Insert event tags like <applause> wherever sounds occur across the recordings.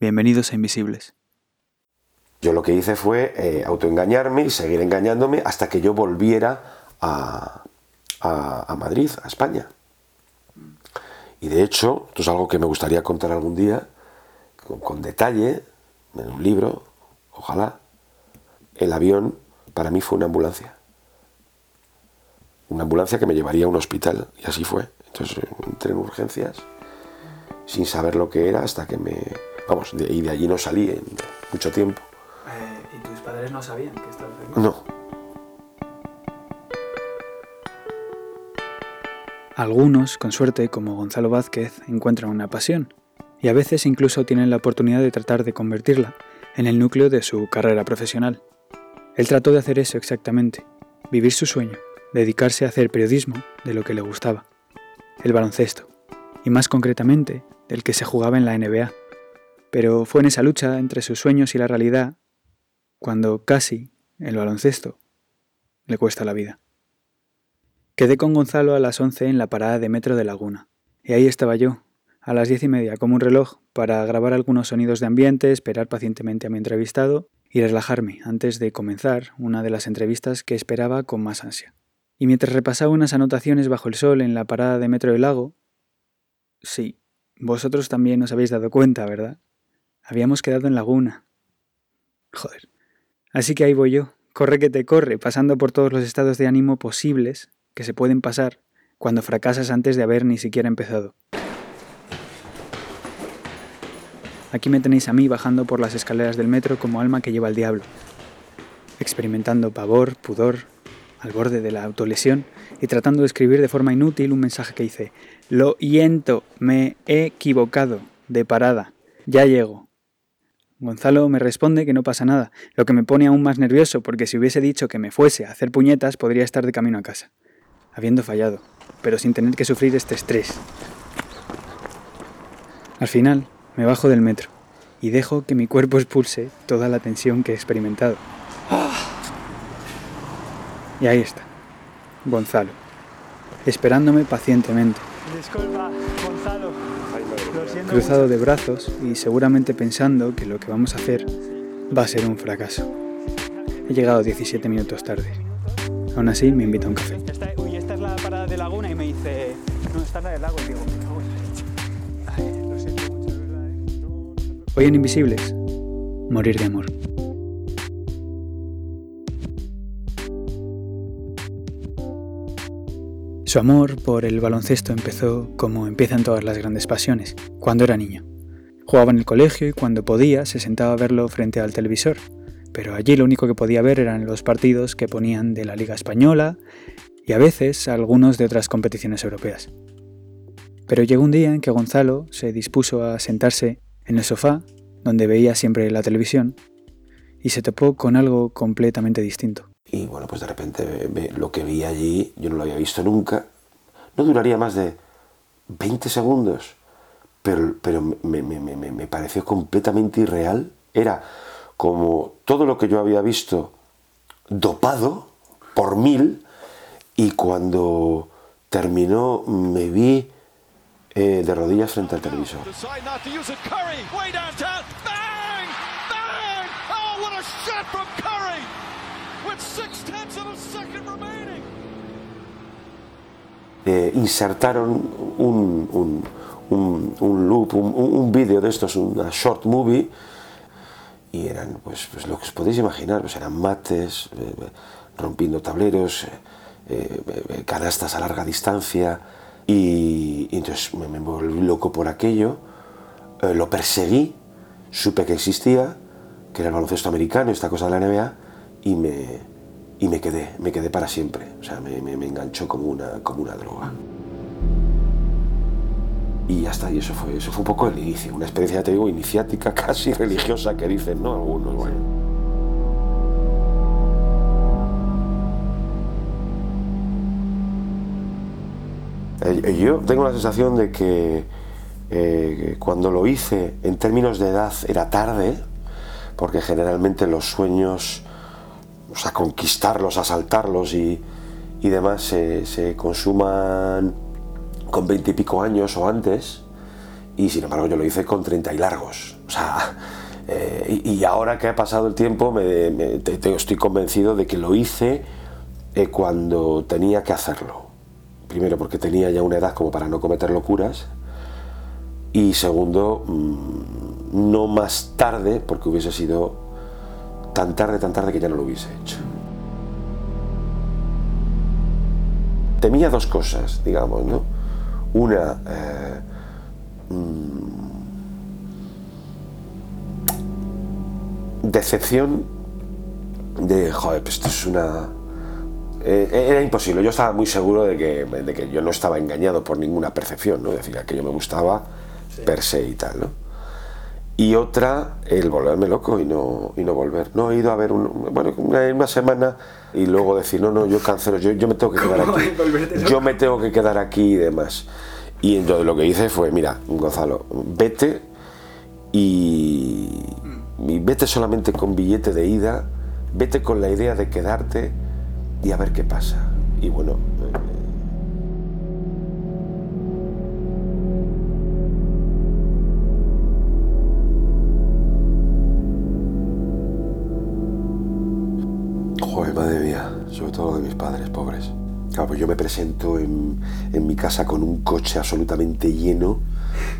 Bienvenidos a Invisibles. Yo lo que hice fue eh, autoengañarme y seguir engañándome hasta que yo volviera a, Madrid, a España. Y de hecho, esto es algo que me gustaría contar algún día, con, detalle, en un libro, ojalá. El avión para mí fue una ambulancia. Una ambulancia que me llevaría a un hospital, y así fue. Entonces entré en urgencias sin saber lo que era hasta que me... Vamos, y de allí no salí en mucho tiempo. Eh, ¿Y tus padres no sabían que estabas aquí? No. Algunos, con suerte, como Gonzalo Vázquez, encuentran una pasión y a veces incluso tienen la oportunidad de tratar de convertirla en el núcleo de su carrera profesional. Él trató de hacer eso exactamente, vivir su sueño, dedicarse a hacer periodismo de lo que le gustaba, el baloncesto, y más concretamente del que se jugaba en la NBA. Pero fue en esa lucha entre sus sueños y la realidad cuando casi el baloncesto le cuesta la vida. Quedé con Gonzalo a las 11 en la parada de metro de Laguna, y ahí estaba yo, a las diez y media, como un reloj, para grabar algunos sonidos de ambiente, esperar pacientemente a mi entrevistado y relajarme antes de comenzar una de las entrevistas que esperaba con más ansia. Y mientras repasaba unas anotaciones bajo el sol en la parada de metro del lago, sí, vosotros también os habéis dado cuenta, ¿verdad? Habíamos quedado en Laguna. Joder. Así que ahí voy yo, corre que te corre, pasando por todos los estados de ánimo posibles que se pueden pasar cuando fracasas antes de haber ni siquiera empezado. Aquí me tenéis a mí bajando por las escaleras del metro como alma que lleva al diablo, experimentando pavor, pudor, al borde de la autolesión y tratando de escribir de forma inútil un mensaje que dice, lo yento, me he equivocado, de parada, ya llego. Gonzalo me responde que no pasa nada, lo que me pone aún más nervioso porque si hubiese dicho que me fuese a hacer puñetas podría estar de camino a casa habiendo fallado, pero sin tener que sufrir este estrés. Al final, me bajo del metro y dejo que mi cuerpo expulse toda la tensión que he experimentado. Y ahí está, Gonzalo, esperándome pacientemente. Disculpa. Cruzado de brazos y seguramente pensando que lo que vamos a hacer va a ser un fracaso. He llegado 17 minutos tarde. Aún así, me invita a un café de Laguna y me dice, no, está la del lago. Y digo, lo siento mucho, de verdad. ¿eh? Hoy en Invisibles, morir de amor. Su amor por el baloncesto empezó como empiezan todas las grandes pasiones, cuando era niño. Jugaba en el colegio y cuando podía se sentaba a verlo frente al televisor, pero allí lo único que podía ver eran los partidos que ponían de la Liga Española y a veces algunos de otras competiciones europeas. Pero llegó un día en que Gonzalo se dispuso a sentarse en el sofá, donde veía siempre la televisión, y se topó con algo completamente distinto. Y bueno, pues de repente lo que vi allí, yo no lo había visto nunca, no duraría más de 20 segundos, pero, pero me, me pareció completamente irreal. Era como todo lo que yo había visto dopado por mil, y cuando terminó me vi eh, de rodillas frente al televisor. Eh, insertaron un, un, un, un loop, un, vídeo de estos, una short movie, y eran, pues, pues lo que os podéis imaginar, pues eran mates, eh, rompiendo tableros, eh, canastas a larga distancia y, entonces me, volví loco por aquello, eh, lo perseguí, supe que existía, que era el baloncesto americano, esta cosa de la NBA, y me, y me quedé, me quedé para siempre, o sea, me, me, enganchó como una, como una droga. Y ya está, y eso fue, eso fue un poco el inicio, una experiencia, te digo, iniciática, <laughs> casi religiosa que dicen, ¿no? Algunos, bueno. Eh, yo tengo la sensación de que eh, cuando lo hice en términos de edad era tarde, porque generalmente los sueños, o sea, conquistarlos, asaltarlos y, y demás se, se, consuman con veinte y pico años o antes. y sin embargo yo lo hice con 30 y largos. O sea, <laughs> eh, y, ahora que ha pasado el tiempo me, estoy convencido de que lo hice eh, cuando tenía que hacerlo. Primero porque tenía ya una edad como para no cometer locuras y segundo, mm, no más tarde porque hubiese sido tan tarde, tan tarde que ya no lo hubiese hecho. Temía dos cosas, digamos, ¿no? Una, eh, mm, decepción de, joder, pues esto es una... Eh, era imposible, yo estaba muy seguro de que, de que, yo no estaba engañado por ninguna percepción, ¿no? Es decir, que yo me gustaba per se y tal, ¿no? Y otra, el volverme loco y no, y no volver. No, he ido a ver un, bueno, una, semana y luego decir, no, no, yo cancelo, yo, yo me tengo que quedar aquí. Yo me tengo que quedar aquí y demás. Y entonces lo que hice fue, mira, Gonzalo, vete y y vete solamente con billete de ida, vete con la idea de quedarte y a ver qué pasa. Y bueno... Eh, Claro, pues yo me presento en, en mi casa con un coche absolutamente lleno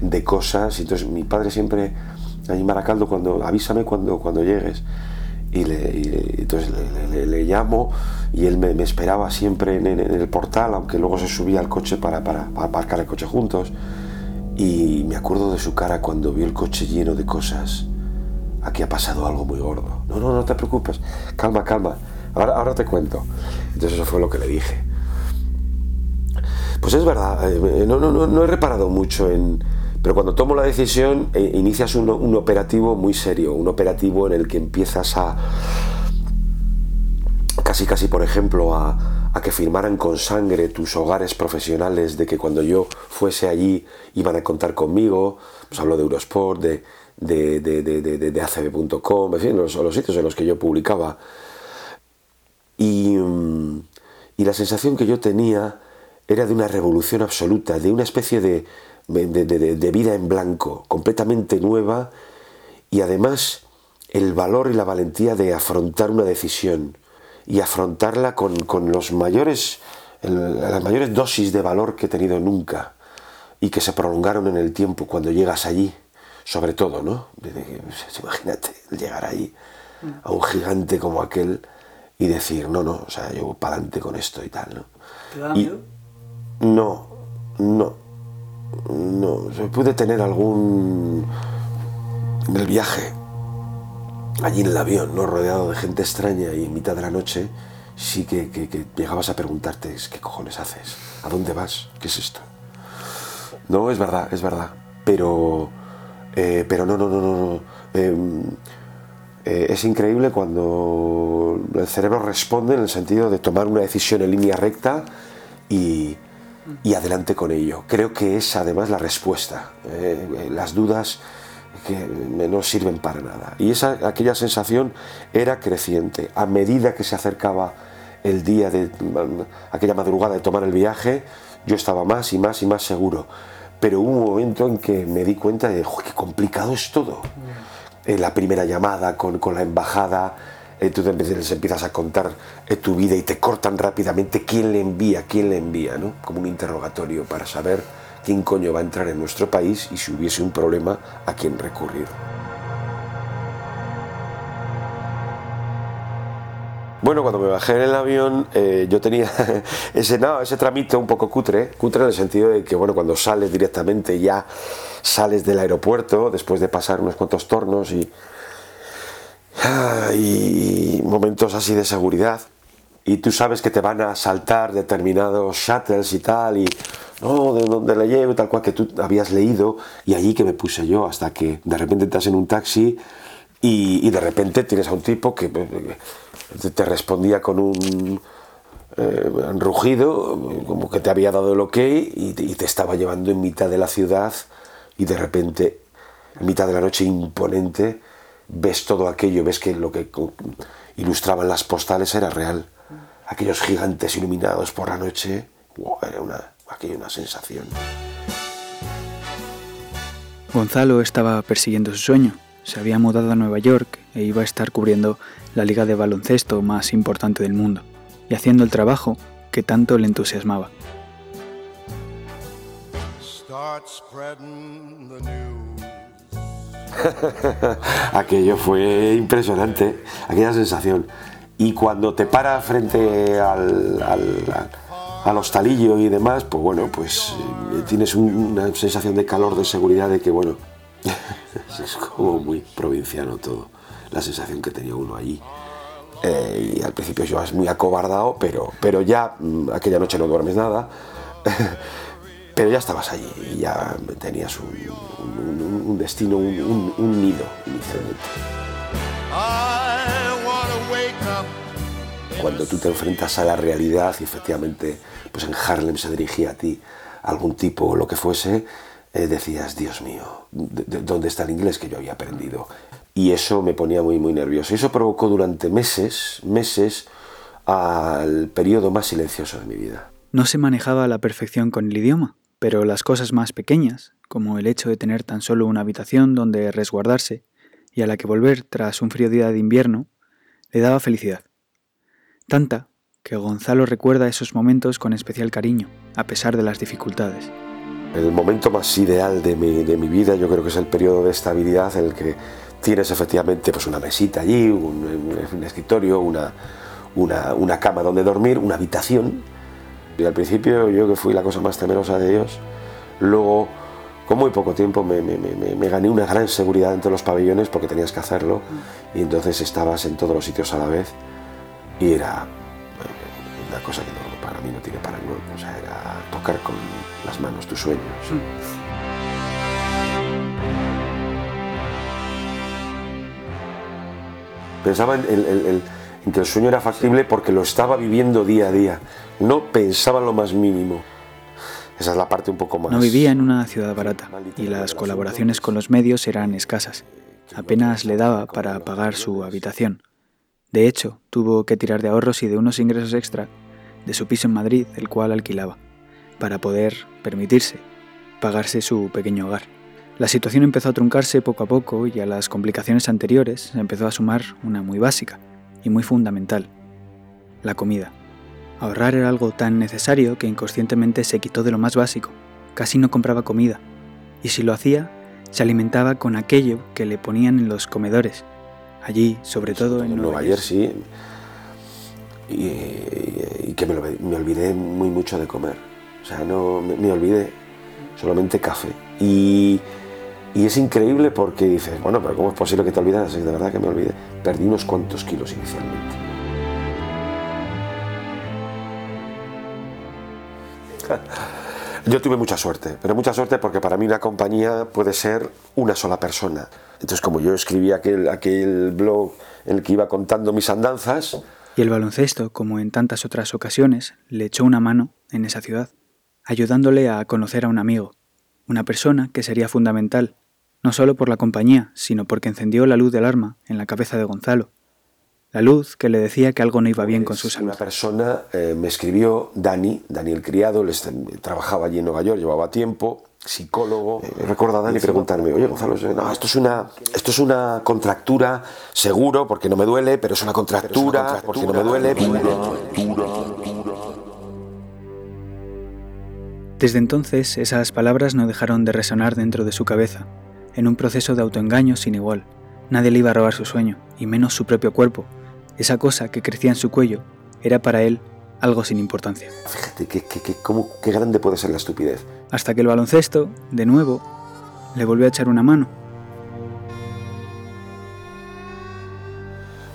de cosas. Y entonces mi padre siempre ahí en Maracaldo, cuando, avísame cuando, cuando llegues. Y, le, entonces le, llamo y él me, esperaba siempre en, el portal, aunque luego se subía al coche para, para, aparcar el coche juntos. Y me acuerdo de su cara cuando vio el coche lleno de cosas. Aquí ha pasado algo muy gordo. No, no, no te preocupes. Calma, calma. Ahora, ahora te cuento. Entonces eso fue lo que le dije. Pues es verdad, eh, no, no, no, he reparado mucho en, pero cuando tomo la decisión, eh, inicias un, operativo muy serio, un operativo en el que empiezas a, casi casi por ejemplo, a, que firmaran con sangre tus hogares profesionales, de que cuando yo fuese allí iban a contar conmigo, pues hablo de Eurosport, de, de, de, acb.com, en fin, los, los, sitios en los que yo publicaba. Y, mm, y la sensación que yo tenía era de una revolución absoluta, de una especie de, de, vida en blanco, completamente nueva y además el valor y la valentía de afrontar una decisión y afrontarla con, los mayores, las mayores dosis de valor que he tenido nunca y que se prolongaron en el tiempo cuando llegas allí, sobre todo, ¿no? Imagínate llegar ahí a un gigante como aquel y decir, no, no, o sea, yo para adelante con esto y tal, ¿no? ¿Te da miedo? No, no, no, pude tener algún... En el viaje, allí en el avión, ¿no? rodeado de gente extraña y en mitad de la noche, sí que, llegabas a preguntarte, ¿qué cojones haces? ¿A dónde vas? ¿Qué es esto? No, es verdad, es verdad. Pero, eh, pero no, no, no, no. Em, eh, es increíble cuando el cerebro responde en el sentido de tomar una decisión en línea recta y, y adelante con ello. Creo que es además la respuesta. Eh, eh, las dudas que no sirven para nada. Y esa, aquella sensación era creciente. A medida que se acercaba el día de aquella madrugada de tomar el viaje, yo estaba más y más y más seguro. Pero hubo un momento en que me di cuenta de qué complicado es todo. Eh, la primera llamada con, con la embajada, eh, tú les empiezas a contar eh, tu vida y te cortan rápidamente quién le envía, quién le envía, ¿no? Como un interrogatorio para saber quién coño va a entrar en nuestro país y si hubiese un problema, a quién recurrir. Bueno, cuando me bajé en el avión, eh, yo tenía <laughs> ese, no, ese trámite un poco cutre, cutre en el sentido de que, bueno, cuando sales directamente ya sales del aeropuerto, después de pasar unos cuantos tornos y, y momentos así de seguridad. Y tú sabes que te van a saltar determinados shuttles y tal y no, de donde le llevo tal cual que tú habías leído y allí que me puse yo hasta que de repente estás en un taxi y, de repente tienes a un tipo que te respondía con un eh, rugido como que te había dado el ok y te estaba llevando en mitad de la ciudad y de repente en mitad de la noche imponente ves todo aquello, ves que lo que ilustraban las postales era real. Aquellos gigantes iluminados por la noche, era una, aquello una sensación. Gonzalo estaba persiguiendo su sueño. Se había mudado a Nueva York e iba a estar cubriendo la liga de baloncesto más importante del mundo y haciendo el trabajo que tanto le entusiasmaba. <laughs> Aquello fue impresionante, aquella sensación. Y cuando te para frente al, al, hostalillo y demás, pues bueno, pues eh, tienes una sensación de calor, de seguridad, de que bueno, <laughs> es como muy provinciano todo, la sensación que tenía uno allí. Eh, y al principio yo es muy acobardado, pero, pero ya mm, aquella noche no duermes nada. <laughs> pero ya estabas allí y ya tenías un, destino, un, nido Cuando tú te enfrentas a la realidad y efectivamente pues en Harlem se dirigía a ti algún tipo o lo que fuese, eh, decías, Dios mío, ¿dónde está el inglés que yo había aprendido? Y eso me ponía muy, muy nervioso. Y eso provocó durante meses, meses, al periodo más silencioso de mi vida. No se manejaba a la perfección con el idioma pero las cosas más pequeñas, como el hecho de tener tan solo una habitación donde resguardarse y a la que volver tras un frío día de invierno, le daba felicidad. Tanta que Gonzalo recuerda esos momentos con especial cariño, a pesar de las dificultades. El momento más ideal de mi, vida yo creo que es el periodo de estabilidad en el que tienes efectivamente pues una mesita allí, un, escritorio, una, una cama donde dormir, una habitación y al principio yo que fui la cosa más temerosa de Dios, luego con muy poco tiempo me, gané una gran seguridad entre los pabellones porque tenías que hacerlo y entonces estabas en todos los sitios a la vez y era una cosa que para mí no tiene sea, era tocar con las manos tus sueños. Pensaba en el que el sueño era factible porque lo estaba viviendo día a día. No pensaba lo más mínimo. Esa es la parte un poco más. No vivía en una ciudad barata y las colaboraciones con los medios eran escasas. Apenas le daba para pagar su habitación. De hecho, tuvo que tirar de ahorros y de unos ingresos extra de su piso en Madrid, el cual alquilaba, para poder permitirse pagarse su pequeño hogar. La situación empezó a truncarse poco a poco y a las complicaciones anteriores empezó a sumar una muy básica, y muy fundamental, la comida. Ahorrar era algo tan necesario que inconscientemente se quitó de lo más básico, casi no compraba comida, y si lo hacía, se alimentaba con aquello que le ponían en los comedores, allí, sobre todo en Nueva Jersey, y, que me, olvidé muy mucho de comer, o sea, no me, olvidé, solamente café. Y, y es increíble porque dices, bueno, pero ¿cómo es posible que te olvidas? De verdad que me olvidé. Perdí unos cuantos kilos inicialmente. <laughs> Yo tuve mucha suerte, pero mucha suerte porque para mí una compañía puede ser una sola persona. Entonces, como yo escribí aquel, aquel blog en el que iba contando mis andanzas... Y el baloncesto, como en tantas otras ocasiones, le echó una mano en esa ciudad, ayudándole a conocer a un amigo, una persona que sería fundamental no solo por la compañía, sino porque encendió la luz de alarma en la cabeza de Gonzalo. La luz que le decía que algo no iba bien con su salud. Una persona eh, me escribió, Dani, Daniel Criado, trabajaba allí en Nueva York, llevaba tiempo, psicólogo. Eh, recuerdo a Dani preguntarme, oye Gonzalo, no, esto es, una, esto es una contractura, seguro, porque no me duele, pero es una contractura, porque no me duele. Desde entonces, esas palabras no dejaron de resonar dentro de su cabeza en un proceso de autoengaño sin igual. Nadie le iba a robar su sueño, y menos su propio cuerpo. Esa cosa que crecía en su cuello era para él algo sin importancia. Fíjate qué, qué grande puede ser la estupidez. Hasta que el baloncesto, de nuevo, le volvió a echar una mano.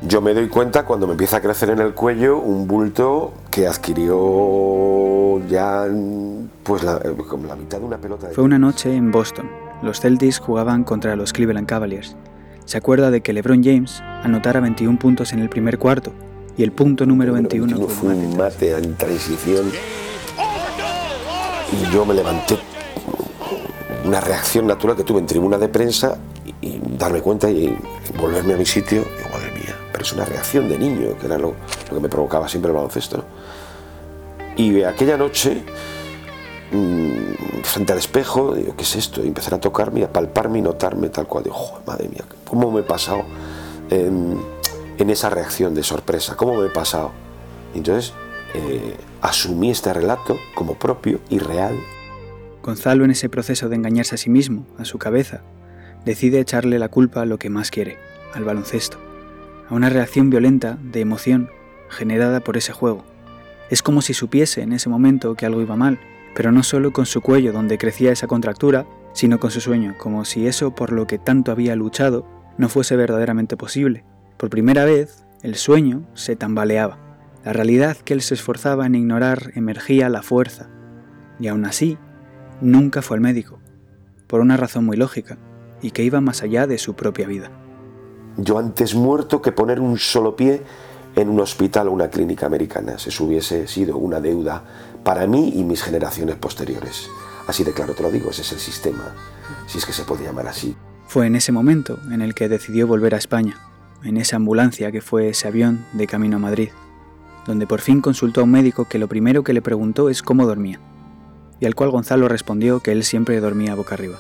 Yo me doy cuenta cuando me empieza a crecer en el cuello un bulto que adquirió ya pues la, como la mitad de una pelota. De Fue una noche en Boston, los Celtics jugaban contra los Cleveland Cavaliers. Se acuerda de que LeBron James anotara 21 puntos en el primer cuarto y el punto número 21 fue un mate en transición y yo me levanté una reacción natural que tuve en tribuna de prensa y, darme cuenta y volverme a mi sitio y madre mía pero es una reacción de niño que era lo, que me provocaba siempre el baloncesto y aquella noche mm, frente al espejo, digo, ¿qué es esto? Y empezar a tocarme, a palparme y notarme tal cual. Digo, madre mía, ¿cómo me he pasado en, esa reacción de sorpresa? ¿Cómo me he pasado? entonces eh, asumí este relato como propio y real. Gonzalo, en ese proceso de engañarse a sí mismo, a su cabeza, decide echarle la culpa a lo que más quiere, al baloncesto, a una reacción violenta de emoción generada por ese juego. Es como si supiese en ese momento que algo iba mal, pero no solo con su cuello donde crecía esa contractura, sino con su sueño, como si eso por lo que tanto había luchado no fuese verdaderamente posible. Por primera vez, el sueño se tambaleaba. La realidad que él se esforzaba en ignorar emergía la fuerza. Y aún así, nunca fue al médico, por una razón muy lógica, y que iba más allá de su propia vida. Yo antes muerto que poner un solo pie en un hospital o una clínica americana. Si eso hubiese sido una deuda para mí y mis generaciones posteriores. Así de claro te lo digo, ese es el sistema, si es que se puede llamar así. Fue en ese momento en el que decidió volver a España, en esa ambulancia que fue ese avión de camino a Madrid, donde por fin consultó a un médico que lo primero que le preguntó es cómo dormía, y al cual Gonzalo respondió que él siempre dormía boca arriba.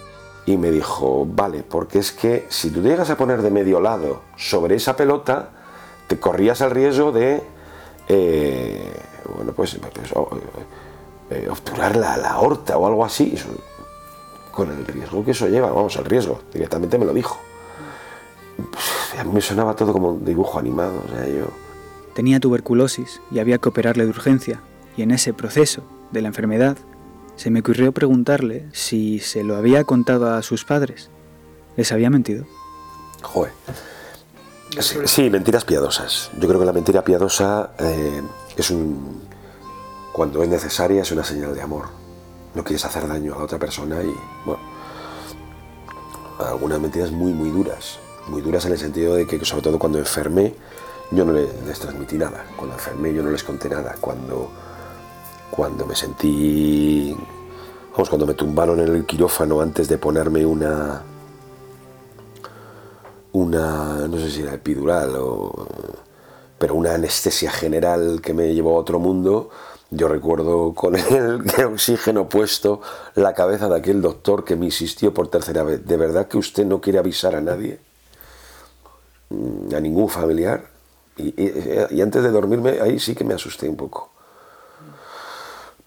Y me dijo, vale, porque es que si tú llegas a poner de medio lado sobre esa pelota, te corrías el riesgo de, eh, bueno, pues, pues eh, obturar la, la, aorta o algo así, con el riesgo que eso lleva, vamos, el riesgo, directamente me lo dijo. Pues, a mí me sonaba todo como un dibujo animado, o sea, yo... Tenía tuberculosis y había que operarle de urgencia, y en ese proceso de la enfermedad se me ocurrió preguntarle si se lo había contado a sus padres. ¿Les había mentido? Joder. Sí, mentiras piadosas. Yo creo que la mentira piadosa eh, es un. Cuando es necesaria, es una señal de amor. No quieres hacer daño a la otra persona y, bueno. Algunas mentiras muy, muy duras. Muy duras en el sentido de que, sobre todo cuando enfermé, yo no les transmití nada. Cuando enfermé, yo no les conté nada. Cuando cuando me sentí, vamos, cuando me tumbaron en el quirófano antes de ponerme una, una, no sé si era epidural o, pero una anestesia general que me llevó a otro mundo, yo recuerdo con el, <laughs> oxígeno puesto la cabeza de aquel doctor que me insistió por tercera vez, ¿de verdad que usted no quiere avisar a nadie? Mm, a ningún familiar. y antes de dormirme, ahí sí que me asusté un poco.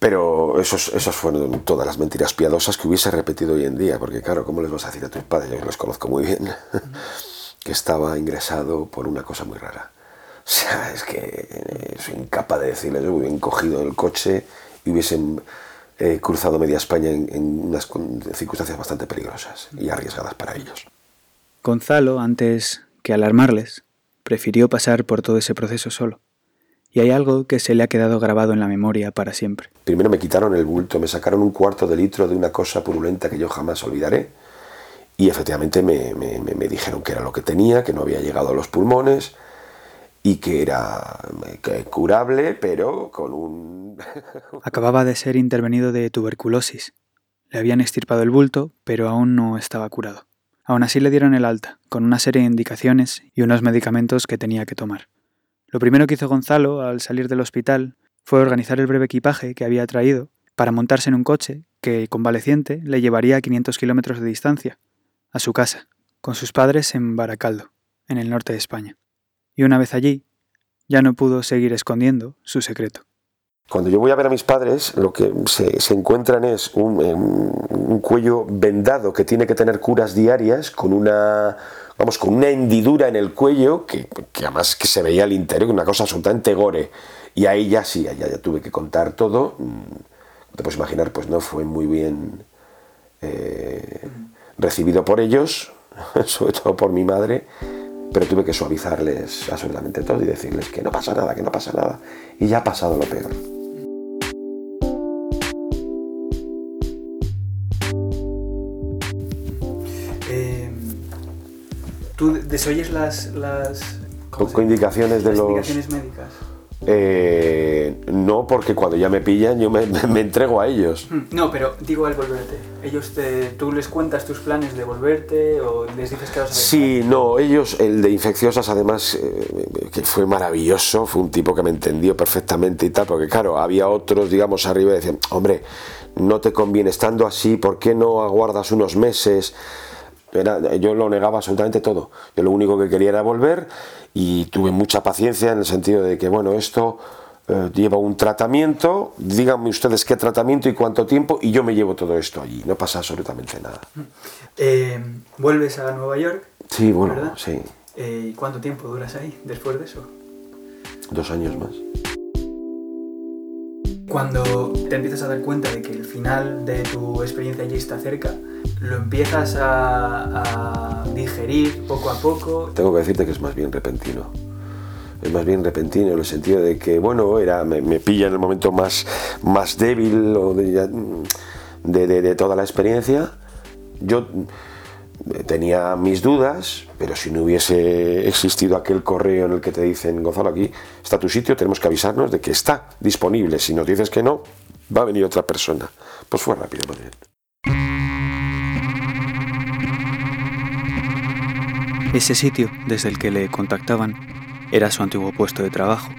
Pero esos, esos fueron todas las mentiras piadosas que hubiese repetido hoy en día, porque claro, ¿cómo les vas a decir a tus padres? Yo los conozco muy bien, <laughs> que estaba ingresado por una cosa muy rara. O sea, es que soy incapaz de decirles, yo hubiesen cogido el coche y hubiesen eh, cruzado media España en, en unas circunstancias bastante peligrosas y arriesgadas para ellos. Gonzalo, antes que alarmarles, prefirió pasar por todo ese proceso solo y hay algo que se le ha quedado grabado en la memoria para siempre. Primero me quitaron el bulto, me sacaron un cuarto de litro de una cosa purulenta que yo jamás olvidaré y efectivamente me, dijeron que era lo que tenía, que no había llegado a los pulmones y que era curable, pero con un... <laughs> Acababa de ser intervenido de tuberculosis. Le habían estirpado el bulto, pero aún no estaba curado. Aún así le dieron el alta, con una serie de indicaciones y unos medicamentos que tenía que tomar. Lo primero que hizo Gonzalo al salir del hospital fue organizar el breve equipaje que había traído para montarse en un coche que, convaleciente, le llevaría a 500 kilómetros de distancia, a su casa, con sus padres en Baracaldo, en el norte de España. Y una vez allí, ya no pudo seguir escondiendo su secreto. Cuando yo voy a ver a mis padres, lo que se, encuentran es un, un, cuello vendado que tiene que tener curas diarias con una, vamos, con una hendidura en el cuello que, además que se veía al interior, una cosa absolutamente gore. Y ahí ya sí, ya, ya tuve que contar todo. Mm, te puedes imaginar, pues no fue muy bien eh, recibido por ellos, <laughs> sobre todo por mi madre, pero tuve que suavizarles absolutamente todo y decirles que no pasa nada, que no pasa nada. Y ya ha pasado lo peor. ¿Tú desoyes las, las con, indicaciones de las indicaciones médicas? Eh, no, porque cuando ya me pillan yo me, <laughs> me entrego a ellos. Mm, No, pero digo al volverte. Ellos te, tú les cuentas tus planes de volverte o les dices que vas a Sí, no, ellos, el de infecciosas además, eh, que fue maravilloso, fue un tipo que me entendió perfectamente y tal, porque claro, había otros, digamos, arriba y decían, hombre, no te conviene estando así, ¿por qué no aguardas unos meses? Era- yo lo negaba absolutamente todo. Yo lo único que quería era volver y tuve mucha paciencia en el sentido de que, bueno, esto eh, lleva un tratamiento, díganme ustedes qué tratamiento y cuánto tiempo y yo me llevo todo esto allí, no pasa absolutamente nada. Eh, vuelves a Nueva York. Sí, bueno, ¿Verdad? sí, Eh, ¿Y cuánto tiempo duras ahí después de eso? dos años más. Cuando te empiezas a dar cuenta de que el final de tu experiencia allí está cerca, lo empiezas a, a digerir poco a poco. Tengo que decirte que es más bien repentino. Es más bien repentino en el sentido de que, bueno, era, me, me pilla en el momento más, más débil de, de- toda la experiencia. Yo tenía mis dudas, pero si no hubiese existido aquel correo en el que te dicen, Gonzalo, aquí está tu sitio, tenemos que avisarnos de que está disponible. Si nos dices que no, va a venir otra persona. Pues fue rápido, bien. Ese sitio desde el que le contactaban era su antiguo puesto de trabajo.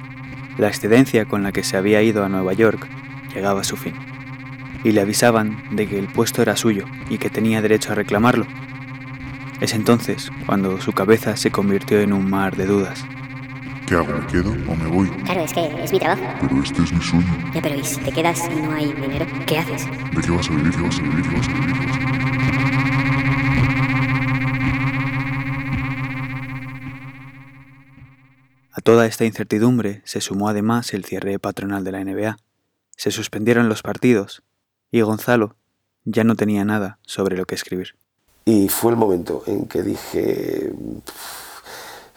La excedencia con la que se había ido a Nueva York llegaba a su fin. Y le avisaban de que el puesto era suyo y que tenía derecho a reclamarlo. Es entonces cuando su cabeza se convirtió en un mar de dudas. ¿Qué hago? ¿Me quedo o me voy? Claro, es que es mi trabajo. Pero este es mi sueño. Ya, pero ¿y si te quedas y no hay dinero? ¿Qué haces? ¿De qué vas a vivir? ¿Qué vas a vivir? ¿Qué vas a vivir? ¿Qué vas a vivir? Toda esta incertidumbre se sumó además el cierre patronal de la NBA. Se suspendieron los partidos y Gonzalo ya no tenía nada sobre lo que escribir. Y fue el momento en que dije,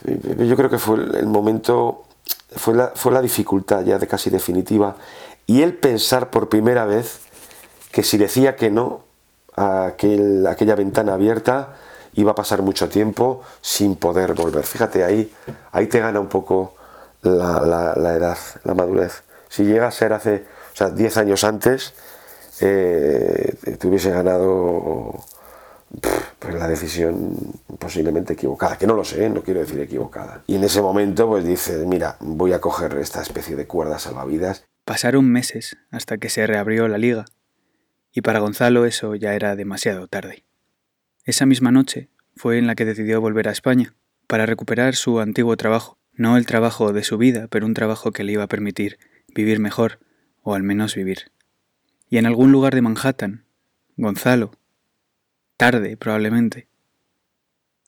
yo creo que fue el momento, fue la, dificultad ya de casi definitiva, y el pensar por primera vez que si decía que no a aquel, aquella ventana abierta, iba a pasar mucho tiempo sin poder volver. Fíjate, ahí, ahí te gana un poco la, edad, la madurez. Si llega a ser hace, o sea, 10 años antes, eh, te hubiese ganado pues la decisión posiblemente equivocada, que no lo sé, no quiero decir equivocada. Y en ese momento pues dices, mira, voy a coger esta especie de cuerda salvavidas. Pasaron meses hasta que se reabrió la liga, y para Gonzalo eso ya era demasiado tarde. Esa misma noche fue en la que decidió volver a España, para recuperar su antiguo trabajo, no el trabajo de su vida, pero un trabajo que le iba a permitir vivir mejor, o al menos vivir. Y en algún lugar de Manhattan, Gonzalo, tarde probablemente,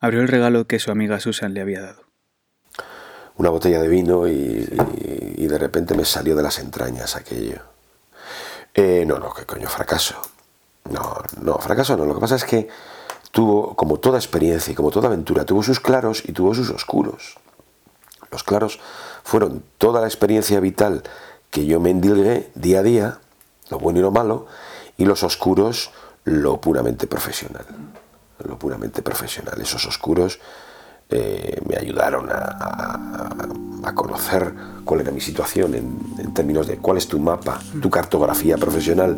abrió el regalo que su amiga Susan le había dado. Una botella de vino y, de repente me salió de las entrañas aquello. Eh, no, no, que coño, fracaso. No, no, fracaso no. Lo que pasa es que tuvo, como toda experiencia y como toda aventura, tuvo sus claros y tuvo sus oscuros. Los claros fueron toda la experiencia vital que yo me endilgué día a día, lo bueno y lo malo, y los oscuros, lo puramente profesional. Lo puramente profesional. Esos oscuros eh, me ayudaron a, a- conocer cuál era mi situación en términos de cuál es tu mapa, tu cartografía profesional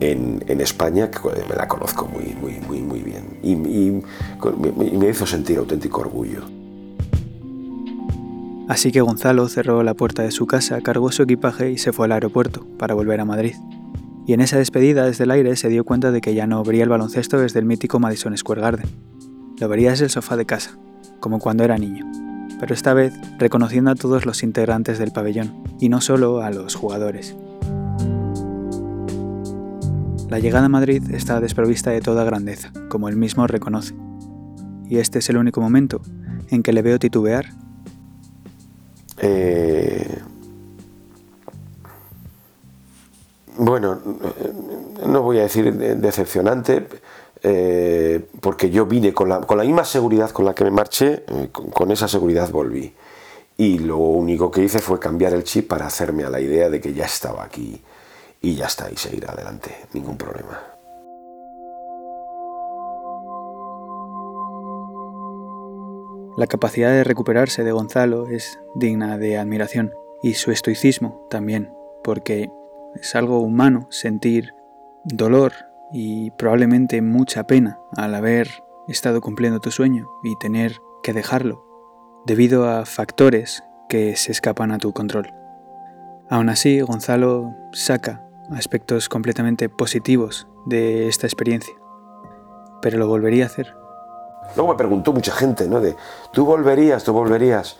en, España, que me la conozco muy, muy, muy, muy bien. Y me hizo sentir auténtico orgullo. Así que Gonzalo cerró la puerta de su casa, cargó su equipaje y se fue al aeropuerto para volver a Madrid. Y en esa despedida desde el aire se dio cuenta de que ya no vería el baloncesto desde el mítico Madison Square Garden. Lo vería desde el sofá de casa, como cuando era niño, pero esta vez reconociendo a todos los integrantes del pabellón, y no solo a los jugadores. La llegada a Madrid está desprovista de toda grandeza, como él mismo reconoce. Y este es el único momento en que le veo titubear Eh, bueno, eh, no voy a decir de- decepcionante, eh, porque yo vine con la, con la misma seguridad con la que me marché, con esa seguridad volví. Y lo único que hice fue cambiar el chip para hacerme a la idea de que ya estaba aquí y ya está, y seguir adelante, ningún problema. La capacidad de recuperarse de Gonzalo es digna de admiración, y su estoicismo también, porque es algo humano sentir dolor y probablemente mucha pena al haber estado cumpliendo tu sueño y tener que dejarlo debido a factores que se escapan a tu control. Aún así, Gonzalo saca aspectos completamente positivos de esta experiencia, pero lo volvería a hacer. Luego me preguntó mucha gente, ¿no? ¿tú volverías, tú volverías?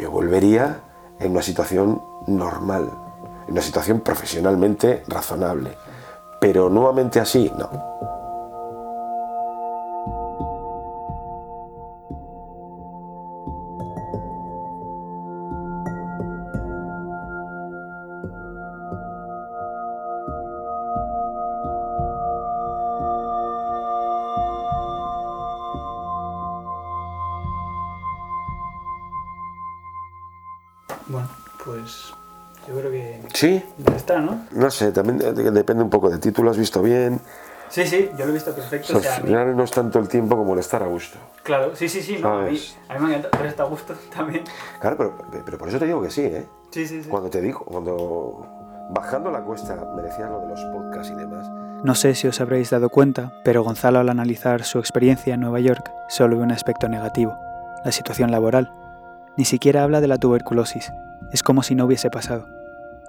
Yo volvería en una situación normal, en una situación profesionalmente razonable. Pero nuevamente así, no. Sí, ya está, ¿no? no sé, también eh, depende un poco de ti. ¿Tú lo has visto bien? Sí, sí, yo lo he visto perfecto. Al final no es tanto el tiempo como el estar a gusto. claro, sí, sí, sí, no, a, mí, a mí me encanta, pero está a gusto <laughs> también. Claro, pero, pero por eso te digo que sí, ¿eh? Sí, sí, sí. Cuando te digo, cuando bajando la cuesta merecías lo de los podcasts y demás. No sé si os habréis dado cuenta, pero Gonzalo al analizar su experiencia en Nueva York solo ve un aspecto negativo, la situación laboral. Ni siquiera habla de la tuberculosis, es como si no hubiese pasado.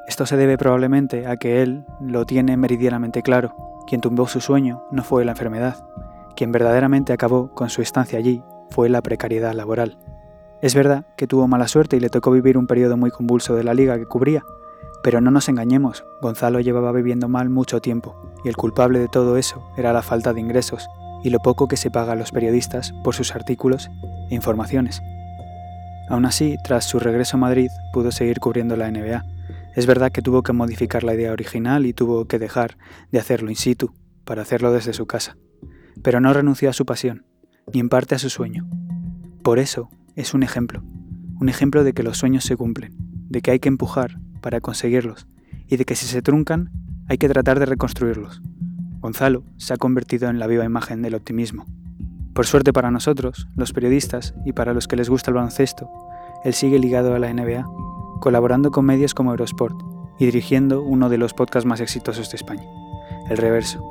Esto se debe probablemente a que él lo tiene meridianamente claro. Quien tumbó su sueño no fue la enfermedad. Quien verdaderamente acabó con su estancia allí fue la precariedad laboral. Es verdad que tuvo mala suerte y le tocó vivir un periodo muy convulso de la liga que cubría, pero no nos engañemos, Gonzalo llevaba viviendo mal mucho tiempo, y el culpable de todo eso era la falta de ingresos y lo poco que se paga a los periodistas por sus artículos e informaciones. Aún así, tras su regreso a Madrid, pudo seguir cubriendo la NBA. Es verdad que tuvo que modificar la idea original y tuvo que dejar de hacerlo in situ para hacerlo desde su casa. Pero no renunció a su pasión, ni en parte a su sueño. Por eso es un ejemplo, un ejemplo de que los sueños se cumplen, de que hay que empujar para conseguirlos y de que si se truncan hay que tratar de reconstruirlos. Gonzalo se ha convertido en la viva imagen del optimismo. Por suerte para nosotros, los periodistas y para los que les gusta el baloncesto, él sigue ligado a la NBA, colaborando con medios como Eurosport y dirigiendo uno de los podcasts más exitosos de España, El Reverso,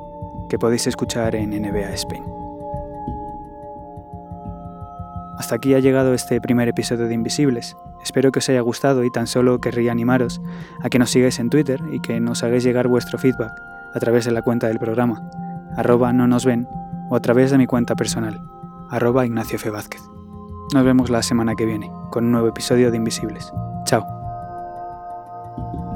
que podéis escuchar en NBA Spain. Hasta aquí ha llegado este primer episodio de Invisibles. Espero que os haya gustado y tan solo querría animaros a que nos sigáis en Twitter y que nos hagáis llegar vuestro feedback a través de la cuenta del programa, arroba no nos ven, o a través de mi cuenta personal, arroba Ignacio. Nos vemos la semana que viene con un nuevo episodio de Invisibles. Chao. you